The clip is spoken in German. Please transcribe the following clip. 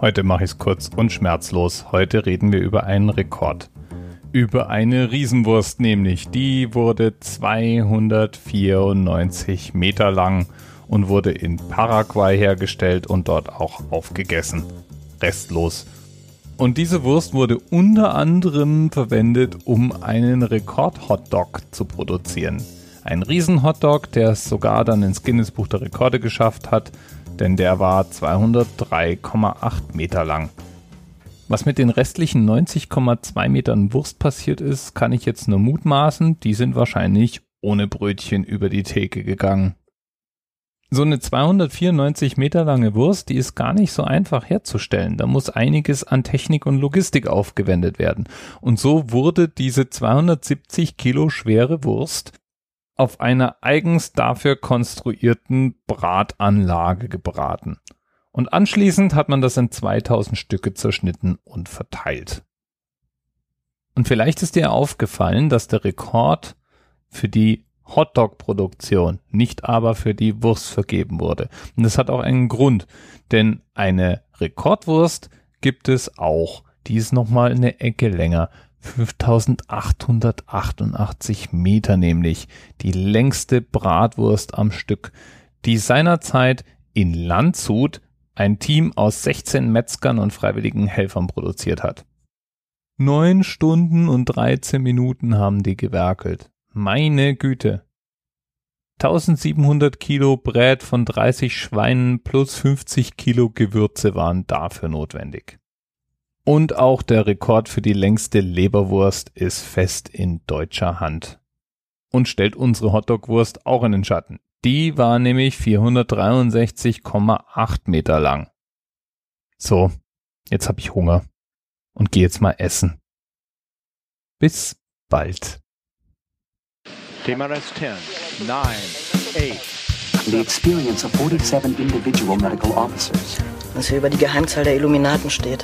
Heute mache ich es kurz und schmerzlos. Heute reden wir über einen Rekord. Über eine Riesenwurst nämlich. Die wurde 294 Meter lang und wurde in Paraguay hergestellt und dort auch aufgegessen. Restlos. Und diese Wurst wurde unter anderem verwendet, um einen Rekord-Hotdog zu produzieren. Ein Riesen-Hotdog, der es sogar dann ins Guinness-Buch der Rekorde geschafft hat, denn der war 203,8 Meter lang. Was mit den restlichen 90,2 Metern Wurst passiert ist, kann ich jetzt nur mutmaßen, die sind wahrscheinlich ohne Brötchen über die Theke gegangen. So eine 294 Meter lange Wurst, die ist gar nicht so einfach herzustellen. Da muss einiges an Technik und Logistik aufgewendet werden. Und so wurde diese 270 Kilo schwere Wurst auf einer eigens dafür konstruierten Bratanlage gebraten. Und anschließend hat man das in 2000 Stücke zerschnitten und verteilt. Und vielleicht ist dir aufgefallen, dass der Rekord für die Hotdog-Produktion, nicht aber für die Wurst vergeben wurde. Und das hat auch einen Grund, denn eine Rekordwurst gibt es auch. Die ist nochmal eine Ecke länger. 5888 Meter nämlich. Die längste Bratwurst am Stück, die seinerzeit in Landshut ein Team aus 16 Metzgern und freiwilligen Helfern produziert hat. Neun Stunden und 13 Minuten haben die gewerkelt. Meine Güte. 1700 Kilo Brät von 30 Schweinen plus 50 Kilo Gewürze waren dafür notwendig. Und auch der Rekord für die längste Leberwurst ist fest in deutscher Hand. Und stellt unsere Hotdogwurst auch in den Schatten. Die war nämlich 463,8 Meter lang. So, jetzt hab ich Hunger und geh jetzt mal essen. Bis bald. TMRS 10, 9, 8. The experience of 47 individual medical officers. Was hier über die Geheimzahl der Illuminaten steht.